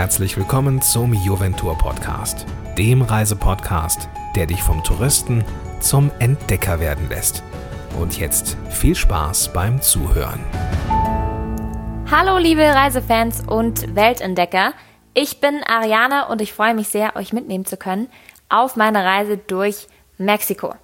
herzlich willkommen zum Juventur Podcast, dem Reisepodcast, der dich vom Touristen zum Entdecker werden lässt. Und jetzt viel Spaß beim Zuhören. Hallo liebe Reisefans und Weltentdecker. Ich bin Ariane und ich freue mich sehr, euch mitnehmen zu können auf meiner Reise durch Mexiko.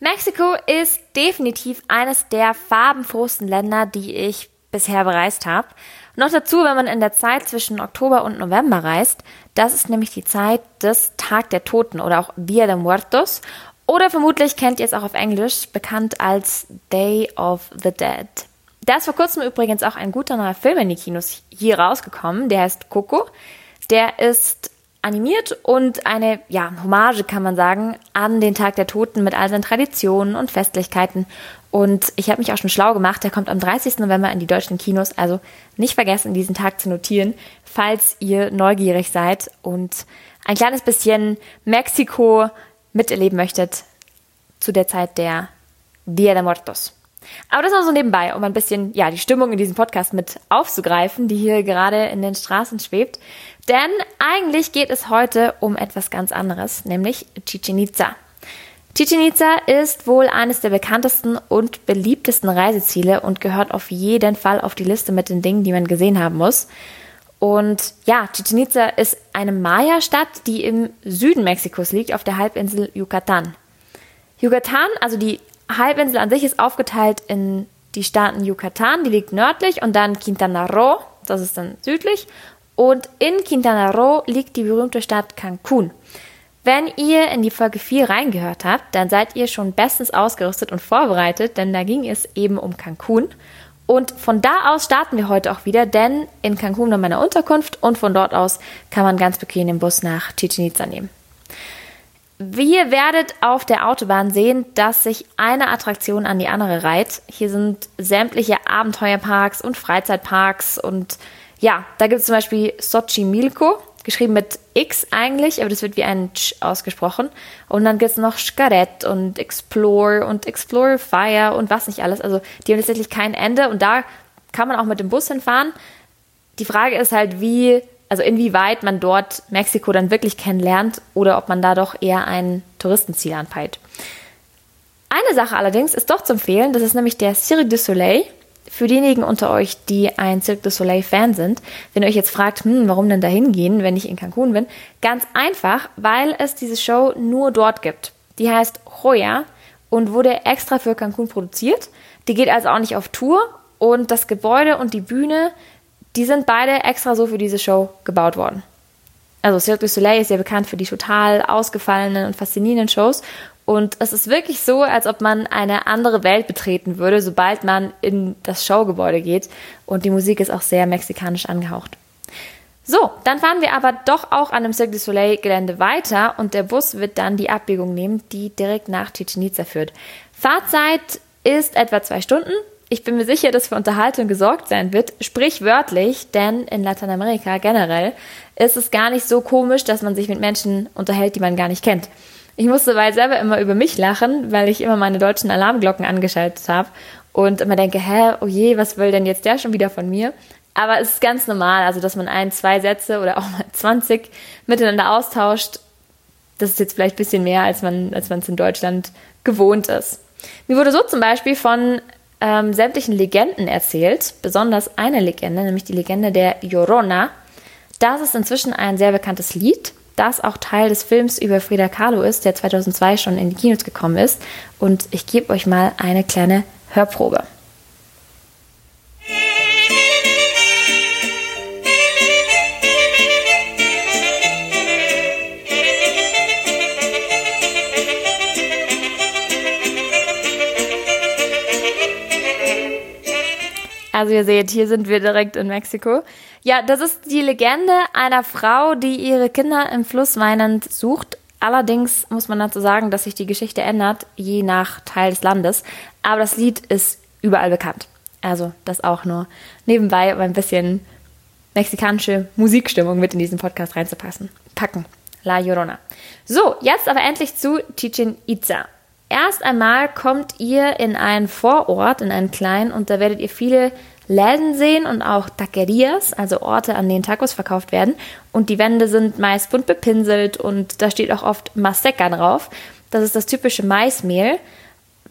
Mexiko ist definitiv eines der farbenfrohsten Länder, die ich bisher bereist habe. Noch dazu, wenn man in der Zeit zwischen Oktober und November reist, das ist nämlich die Zeit des Tag der Toten oder auch Dia de Muertos oder vermutlich kennt ihr es auch auf Englisch, bekannt als Day of the Dead. Da ist vor kurzem übrigens auch ein guter neuer Film in die Kinos hier rausgekommen, der heißt Coco. Der ist animiert und eine, ja, Hommage kann man sagen, an den Tag der Toten mit all seinen Traditionen und Festlichkeiten. Und ich habe mich auch schon schlau gemacht, der kommt am 30. November in die deutschen Kinos, also nicht vergessen, diesen Tag zu notieren, falls ihr neugierig seid und ein kleines bisschen Mexiko miterleben möchtet zu der Zeit der Dia de Muertos. Aber das nur so nebenbei, um ein bisschen, ja, die Stimmung in diesem Podcast mit aufzugreifen, die hier gerade in den Straßen schwebt. Denn eigentlich geht es heute um etwas ganz anderes, nämlich Chichen Itza. Chichen Itza ist wohl eines der bekanntesten und beliebtesten Reiseziele und gehört auf jeden Fall auf die Liste mit den Dingen, die man gesehen haben muss. Und ja, Chichen Itza ist eine Maya-Stadt, die im Süden Mexikos liegt, auf der Halbinsel Yucatan. Yucatan, also die Halbinsel an sich ist aufgeteilt in die Staaten Yucatan, die liegt nördlich, und dann Quintana Roo, das ist dann südlich. Und in Quintana Roo liegt die berühmte Stadt Cancun. Wenn ihr in die Folge 4 reingehört habt, dann seid ihr schon bestens ausgerüstet und vorbereitet, denn da ging es eben um Cancun. Und von da aus starten wir heute auch wieder, denn in Cancun haben wir eine Unterkunft und von dort aus kann man ganz bequem den Bus nach Chichen Itza nehmen. Ihr werdet auf der Autobahn sehen, dass sich eine Attraktion an die andere reiht. Hier sind sämtliche Abenteuerparks und Freizeitparks und ja, da gibt es zum Beispiel Xochimilco, geschrieben mit X eigentlich, aber das wird wie ein Ch ausgesprochen. Und dann gibt es noch Xcaret und Explore und Explore Fire und was nicht alles. Also die haben tatsächlich kein Ende und da kann man auch mit dem Bus hinfahren. Die Frage ist halt, wie also inwieweit man dort Mexiko dann wirklich kennenlernt oder ob man da doch eher ein Touristenziel anpeilt. Eine Sache allerdings ist doch zu empfehlen, das ist nämlich der Cirque du Soleil. Für diejenigen unter euch, die ein Cirque du Soleil Fan sind, wenn ihr euch jetzt fragt, hm, warum denn da hingehen, wenn ich in Cancun bin, ganz einfach, weil es diese Show nur dort gibt. Die heißt Joya und wurde extra für Cancun produziert. Die geht also auch nicht auf Tour und das Gebäude und die Bühne die sind beide extra so für diese Show gebaut worden. Also Cirque du Soleil ist ja bekannt für die total ausgefallenen und faszinierenden Shows. Und es ist wirklich so, als ob man eine andere Welt betreten würde, sobald man in das Showgebäude geht. Und die Musik ist auch sehr mexikanisch angehaucht. So, dann fahren wir aber doch auch an dem Cirque du Soleil Gelände weiter und der Bus wird dann die Abbiegung nehmen, die direkt nach Chichen Itza führt. Fahrzeit ist etwa zwei Stunden ich bin mir sicher, dass für Unterhaltung gesorgt sein wird, sprichwörtlich, denn in Lateinamerika generell ist es gar nicht so komisch, dass man sich mit Menschen unterhält, die man gar nicht kennt. Ich musste weil selber immer über mich lachen, weil ich immer meine deutschen Alarmglocken angeschaltet habe und immer denke, hä, oh je, was will denn jetzt der schon wieder von mir? Aber es ist ganz normal, also dass man ein, zwei Sätze oder auch mal 20 miteinander austauscht. Das ist jetzt vielleicht ein bisschen mehr, als man als es in Deutschland gewohnt ist. Mir wurde so zum Beispiel von ähm, sämtlichen Legenden erzählt, besonders eine Legende, nämlich die Legende der Llorona. Das ist inzwischen ein sehr bekanntes Lied, das auch Teil des Films über Frida Kahlo ist, der 2002 schon in die Kinos gekommen ist. Und ich gebe euch mal eine kleine Hörprobe. Also ihr seht, hier sind wir direkt in Mexiko. Ja, das ist die Legende einer Frau, die ihre Kinder im Fluss weinend sucht. Allerdings muss man dazu sagen, dass sich die Geschichte ändert, je nach Teil des Landes. Aber das Lied ist überall bekannt. Also das auch nur nebenbei, um ein bisschen mexikanische Musikstimmung mit in diesen Podcast reinzupassen. Packen. La Llorona. So, jetzt aber endlich zu Chichen Itza. Erst einmal kommt ihr in einen Vorort, in einen kleinen, und da werdet ihr viele Läden sehen und auch Taquerias, also Orte, an denen Tacos verkauft werden. Und die Wände sind meist bunt bepinselt und da steht auch oft Maseca drauf. Das ist das typische Maismehl,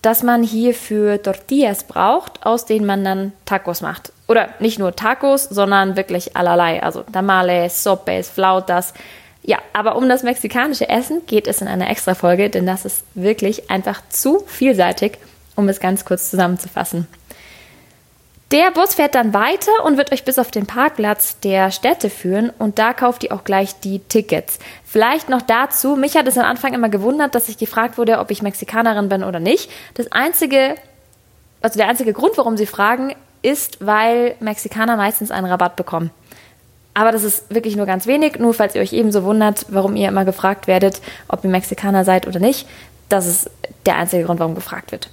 das man hier für Tortillas braucht, aus denen man dann Tacos macht. Oder nicht nur Tacos, sondern wirklich allerlei. Also Tamales, Sopes, Flautas. Ja, aber um das mexikanische Essen geht es in einer extra Folge, denn das ist wirklich einfach zu vielseitig, um es ganz kurz zusammenzufassen. Der Bus fährt dann weiter und wird euch bis auf den Parkplatz der Städte führen und da kauft ihr auch gleich die Tickets. Vielleicht noch dazu, mich hat es am Anfang immer gewundert, dass ich gefragt wurde, ob ich Mexikanerin bin oder nicht. Das einzige, also der einzige Grund, warum sie fragen, ist, weil Mexikaner meistens einen Rabatt bekommen. Aber das ist wirklich nur ganz wenig, nur falls ihr euch ebenso wundert, warum ihr immer gefragt werdet, ob ihr Mexikaner seid oder nicht. Das ist der einzige Grund, warum gefragt wird.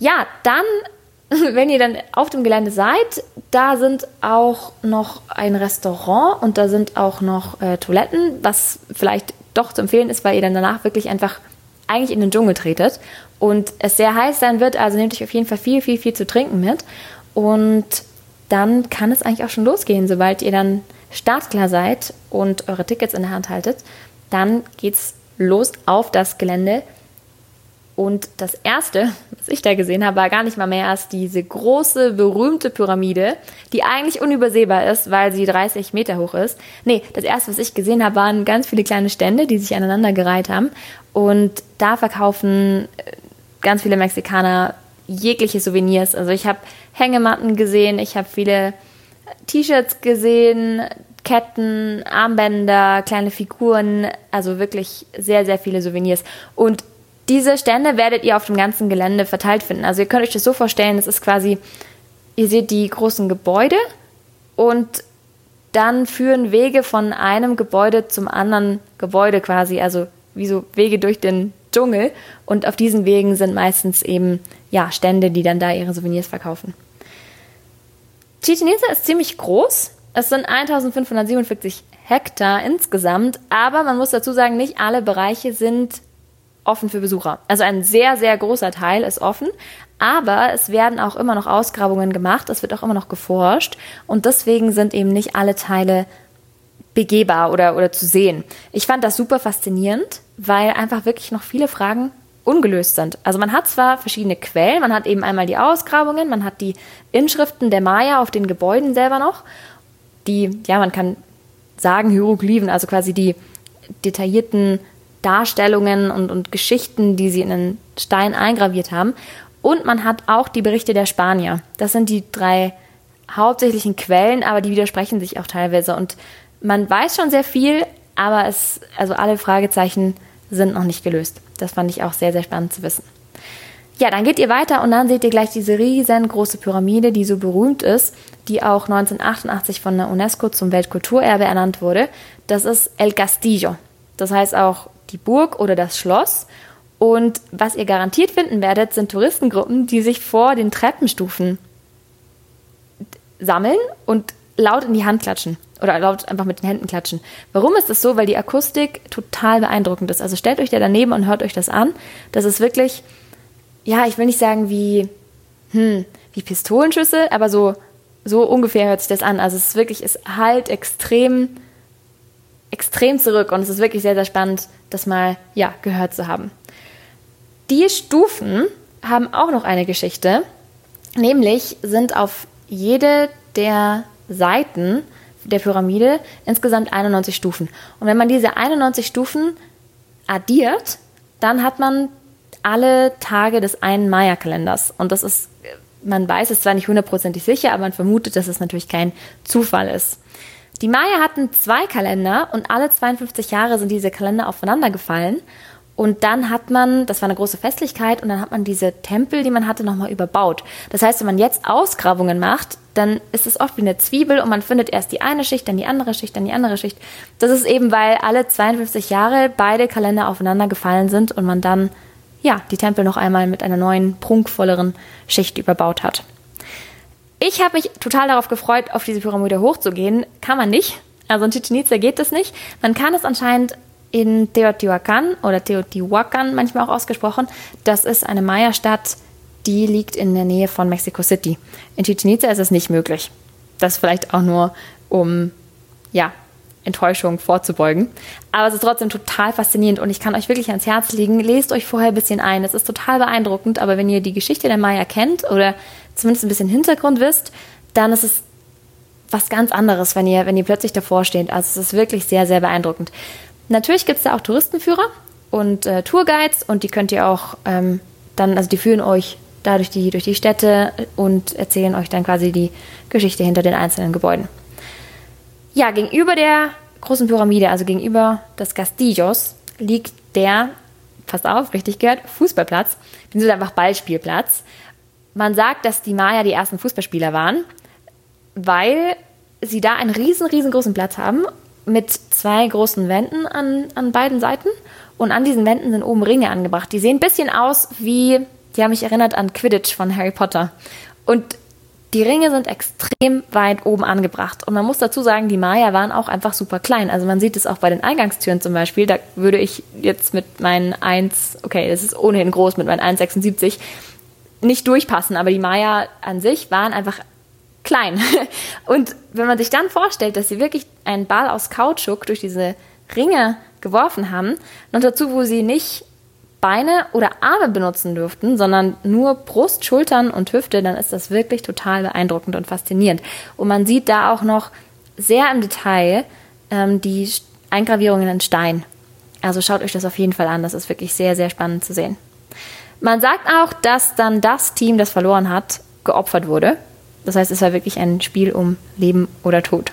Ja, dann wenn ihr dann auf dem Gelände seid, da sind auch noch ein Restaurant und da sind auch noch äh, Toiletten, was vielleicht doch zu empfehlen ist, weil ihr dann danach wirklich einfach eigentlich in den Dschungel tretet und es sehr heiß sein wird. Also nehmt euch auf jeden Fall viel, viel, viel zu trinken mit und dann kann es eigentlich auch schon losgehen, sobald ihr dann startklar seid und eure Tickets in der Hand haltet. Dann geht's los auf das Gelände und das erste, was ich da gesehen habe, war gar nicht mal mehr als diese große, berühmte Pyramide, die eigentlich unübersehbar ist, weil sie 30 Meter hoch ist. Nee, das erste, was ich gesehen habe, waren ganz viele kleine Stände, die sich aneinander gereiht haben. Und da verkaufen äh, ganz viele Mexikaner jegliche Souvenirs. Also ich habe Hängematten gesehen, ich habe viele T-Shirts gesehen, Ketten, Armbänder, kleine Figuren, also wirklich sehr, sehr viele Souvenirs. Und diese Stände werdet ihr auf dem ganzen Gelände verteilt finden. Also ihr könnt euch das so vorstellen, es ist quasi, ihr seht die großen Gebäude und dann führen Wege von einem Gebäude zum anderen Gebäude quasi, also wie so Wege durch den Dschungel. Und auf diesen Wegen sind meistens eben ja, Stände, die dann da ihre Souvenirs verkaufen. Chichen Itza ist ziemlich groß. Es sind 1547 Hektar insgesamt, aber man muss dazu sagen, nicht alle Bereiche sind offen für Besucher. Also ein sehr, sehr großer Teil ist offen, aber es werden auch immer noch Ausgrabungen gemacht, es wird auch immer noch geforscht und deswegen sind eben nicht alle Teile begehbar oder, oder zu sehen. Ich fand das super faszinierend, weil einfach wirklich noch viele Fragen ungelöst sind. Also man hat zwar verschiedene Quellen, man hat eben einmal die Ausgrabungen, man hat die Inschriften der Maya auf den Gebäuden selber noch, die, ja, man kann sagen Hieroglyphen, also quasi die detaillierten Darstellungen und, und Geschichten, die sie in den Stein eingraviert haben. Und man hat auch die Berichte der Spanier. Das sind die drei hauptsächlichen Quellen, aber die widersprechen sich auch teilweise. Und man weiß schon sehr viel, aber es, also alle Fragezeichen sind noch nicht gelöst. Das fand ich auch sehr, sehr spannend zu wissen. Ja, dann geht ihr weiter und dann seht ihr gleich diese riesengroße Pyramide, die so berühmt ist, die auch 1988 von der UNESCO zum Weltkulturerbe ernannt wurde. Das ist El Castillo. Das heißt auch die Burg oder das Schloss. Und was ihr garantiert finden werdet, sind Touristengruppen, die sich vor den Treppenstufen sammeln und laut in die Hand klatschen oder laut einfach mit den Händen klatschen. Warum ist das so? Weil die Akustik total beeindruckend ist. Also stellt euch da daneben und hört euch das an. Das ist wirklich, ja, ich will nicht sagen wie, hm, wie Pistolenschüsse, aber so, so ungefähr hört sich das an. Also es ist wirklich, es halt extrem extrem zurück und es ist wirklich sehr, sehr spannend, das mal ja, gehört zu haben. Die Stufen haben auch noch eine Geschichte, nämlich sind auf jede der Seiten der Pyramide insgesamt 91 Stufen. Und wenn man diese 91 Stufen addiert, dann hat man alle Tage des einen Maya-Kalenders. Und das ist, man weiß es zwar nicht hundertprozentig sicher, aber man vermutet, dass es natürlich kein Zufall ist. Die Maya hatten zwei Kalender und alle 52 Jahre sind diese Kalender aufeinander gefallen. Und dann hat man, das war eine große Festlichkeit, und dann hat man diese Tempel, die man hatte, nochmal überbaut. Das heißt, wenn man jetzt Ausgrabungen macht, dann ist es oft wie eine Zwiebel und man findet erst die eine Schicht, dann die andere Schicht, dann die andere Schicht. Das ist eben, weil alle 52 Jahre beide Kalender aufeinander gefallen sind und man dann, ja, die Tempel noch einmal mit einer neuen, prunkvolleren Schicht überbaut hat. Ich habe mich total darauf gefreut, auf diese Pyramide hochzugehen. Kann man nicht. Also in Chichen Itza geht das nicht. Man kann es anscheinend in Teotihuacan oder Teotihuacan manchmal auch ausgesprochen. Das ist eine Maya-Stadt, die liegt in der Nähe von Mexico City. In Chichen Itza ist es nicht möglich. Das vielleicht auch nur, um ja, Enttäuschung vorzubeugen. Aber es ist trotzdem total faszinierend und ich kann euch wirklich ans Herz legen, lest euch vorher ein bisschen ein. Es ist total beeindruckend, aber wenn ihr die Geschichte der Maya kennt oder zumindest ein bisschen Hintergrund wisst, dann ist es was ganz anderes, wenn ihr, wenn ihr plötzlich davor steht. Also es ist wirklich sehr, sehr beeindruckend. Natürlich gibt es da auch Touristenführer und äh, Tourguides und die könnt ihr auch ähm, dann, also die führen euch da durch die, durch die Städte und erzählen euch dann quasi die Geschichte hinter den einzelnen Gebäuden. Ja, gegenüber der großen Pyramide, also gegenüber des Castillos, liegt der, passt auf, richtig gehört, Fußballplatz, sind einfach Ballspielplatz. Man sagt, dass die Maya die ersten Fußballspieler waren, weil sie da einen riesen, riesengroßen Platz haben mit zwei großen Wänden an, an beiden Seiten. Und an diesen Wänden sind oben Ringe angebracht. Die sehen ein bisschen aus wie, die haben mich erinnert an Quidditch von Harry Potter. Und die Ringe sind extrem weit oben angebracht. Und man muss dazu sagen, die Maya waren auch einfach super klein. Also man sieht es auch bei den Eingangstüren zum Beispiel. Da würde ich jetzt mit meinen 1, okay, das ist ohnehin groß, mit meinen 1,76 nicht durchpassen. Aber die Maya an sich waren einfach klein. Und wenn man sich dann vorstellt, dass sie wirklich einen Ball aus Kautschuk durch diese Ringe geworfen haben, noch dazu, wo sie nicht Beine oder Arme benutzen dürften, sondern nur Brust, Schultern und Hüfte, dann ist das wirklich total beeindruckend und faszinierend. Und man sieht da auch noch sehr im Detail ähm, die Eingravierungen in Stein. Also schaut euch das auf jeden Fall an, das ist wirklich sehr, sehr spannend zu sehen. Man sagt auch, dass dann das Team, das verloren hat, geopfert wurde. Das heißt, es war wirklich ein Spiel um Leben oder Tod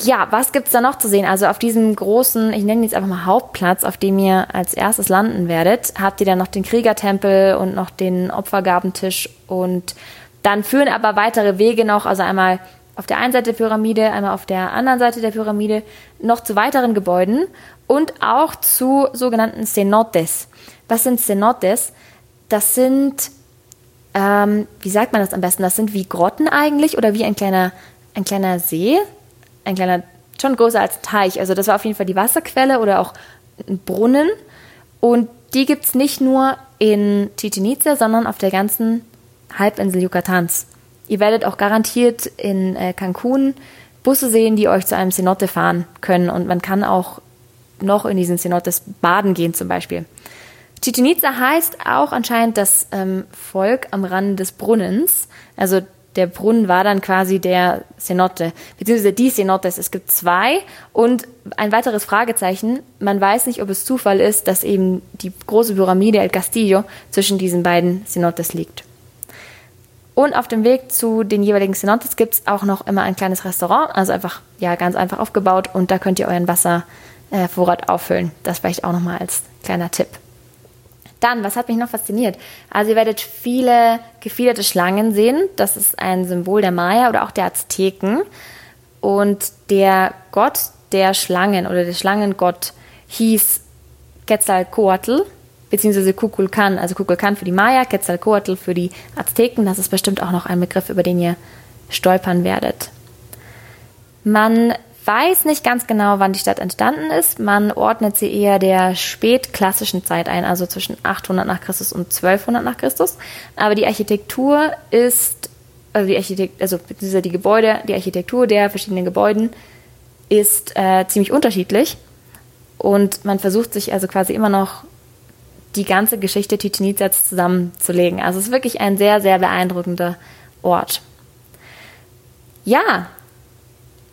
ja, was gibt es da noch zu sehen? Also auf diesem großen, ich nenne ihn jetzt einfach mal Hauptplatz, auf dem ihr als erstes landen werdet, habt ihr dann noch den Kriegertempel und noch den Opfergabentisch und dann führen aber weitere Wege noch, also einmal auf der einen Seite der Pyramide, einmal auf der anderen Seite der Pyramide, noch zu weiteren Gebäuden und auch zu sogenannten Cenotes. Was sind Cenotes? Das sind, ähm, wie sagt man das am besten? Das sind wie Grotten eigentlich oder wie ein kleiner, ein kleiner See, ein kleiner, schon größer als Teich. Also das war auf jeden Fall die Wasserquelle oder auch ein Brunnen. Und die gibt es nicht nur in Chichen Itza, sondern auf der ganzen Halbinsel Yucatans. Ihr werdet auch garantiert in äh, Cancun Busse sehen, die euch zu einem Cenote fahren können. Und man kann auch noch in diesen Cenotes baden gehen zum Beispiel. Chichen Itza heißt auch anscheinend das ähm, Volk am Rande des Brunnens. Also der Brunnen war dann quasi der Cenote, beziehungsweise die Cenotes. Es gibt zwei und ein weiteres Fragezeichen. Man weiß nicht, ob es Zufall ist, dass eben die große Pyramide El Castillo zwischen diesen beiden Cenotes liegt. Und auf dem Weg zu den jeweiligen Cenotes gibt es auch noch immer ein kleines Restaurant, also einfach, ja, ganz einfach aufgebaut und da könnt ihr euren Wasservorrat auffüllen. Das vielleicht auch nochmal als kleiner Tipp. Dann, was hat mich noch fasziniert? Also ihr werdet viele gefiederte Schlangen sehen. Das ist ein Symbol der Maya oder auch der Azteken. Und der Gott der Schlangen oder der Schlangengott hieß Quetzalcoatl beziehungsweise Kukulkan, also Kukulkan für die Maya, Quetzalcoatl für die Azteken. Das ist bestimmt auch noch ein Begriff, über den ihr stolpern werdet. Man weiß nicht ganz genau, wann die Stadt entstanden ist. Man ordnet sie eher der spätklassischen Zeit ein, also zwischen 800 nach Christus und 1200 nach Christus. Aber die Architektur ist, also die Architekt, also die Gebäude, die Architektur der verschiedenen Gebäuden ist äh, ziemlich unterschiedlich. Und man versucht sich also quasi immer noch die ganze Geschichte Chichen Itzas zusammenzulegen. Also es ist wirklich ein sehr, sehr beeindruckender Ort. Ja,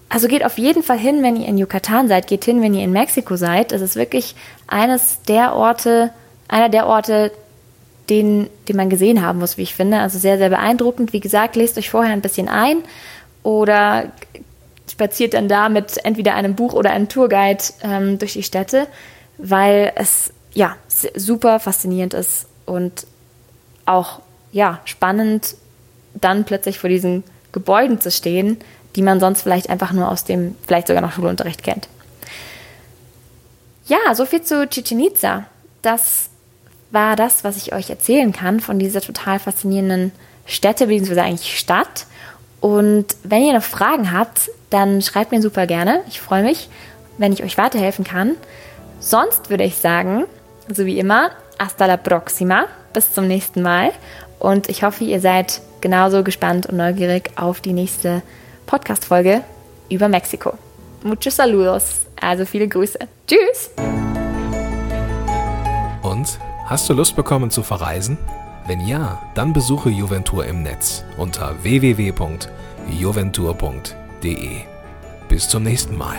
also geht auf jeden Fall hin, wenn ihr in Yucatan seid, geht hin, wenn ihr in Mexiko seid. Es ist wirklich eines der Orte, einer der Orte, den, den man gesehen haben muss, wie ich finde. Also sehr, sehr beeindruckend. Wie gesagt, lest euch vorher ein bisschen ein oder spaziert dann da mit entweder einem Buch oder einem Tourguide ähm, durch die Städte, weil es ja super faszinierend ist und auch ja spannend, dann plötzlich vor diesen Gebäuden zu stehen die man sonst vielleicht einfach nur aus dem, vielleicht sogar noch Schulunterricht kennt. Ja, so viel zu Chichen Itza. Das war das, was ich euch erzählen kann von dieser total faszinierenden Stätte, beziehungsweise eigentlich Stadt. Und wenn ihr noch Fragen habt, dann schreibt mir super gerne. Ich freue mich, wenn ich euch weiterhelfen kann. Sonst würde ich sagen, so wie immer, hasta la próxima. bis zum nächsten Mal. Und ich hoffe, ihr seid genauso gespannt und neugierig auf die nächste Podcast-Folge über Mexiko. Muchos saludos, also viele Grüße. Tschüss! Und hast du Lust bekommen zu verreisen? Wenn ja, dann besuche Juventur im Netz unter www.juventur.de. Bis zum nächsten Mal.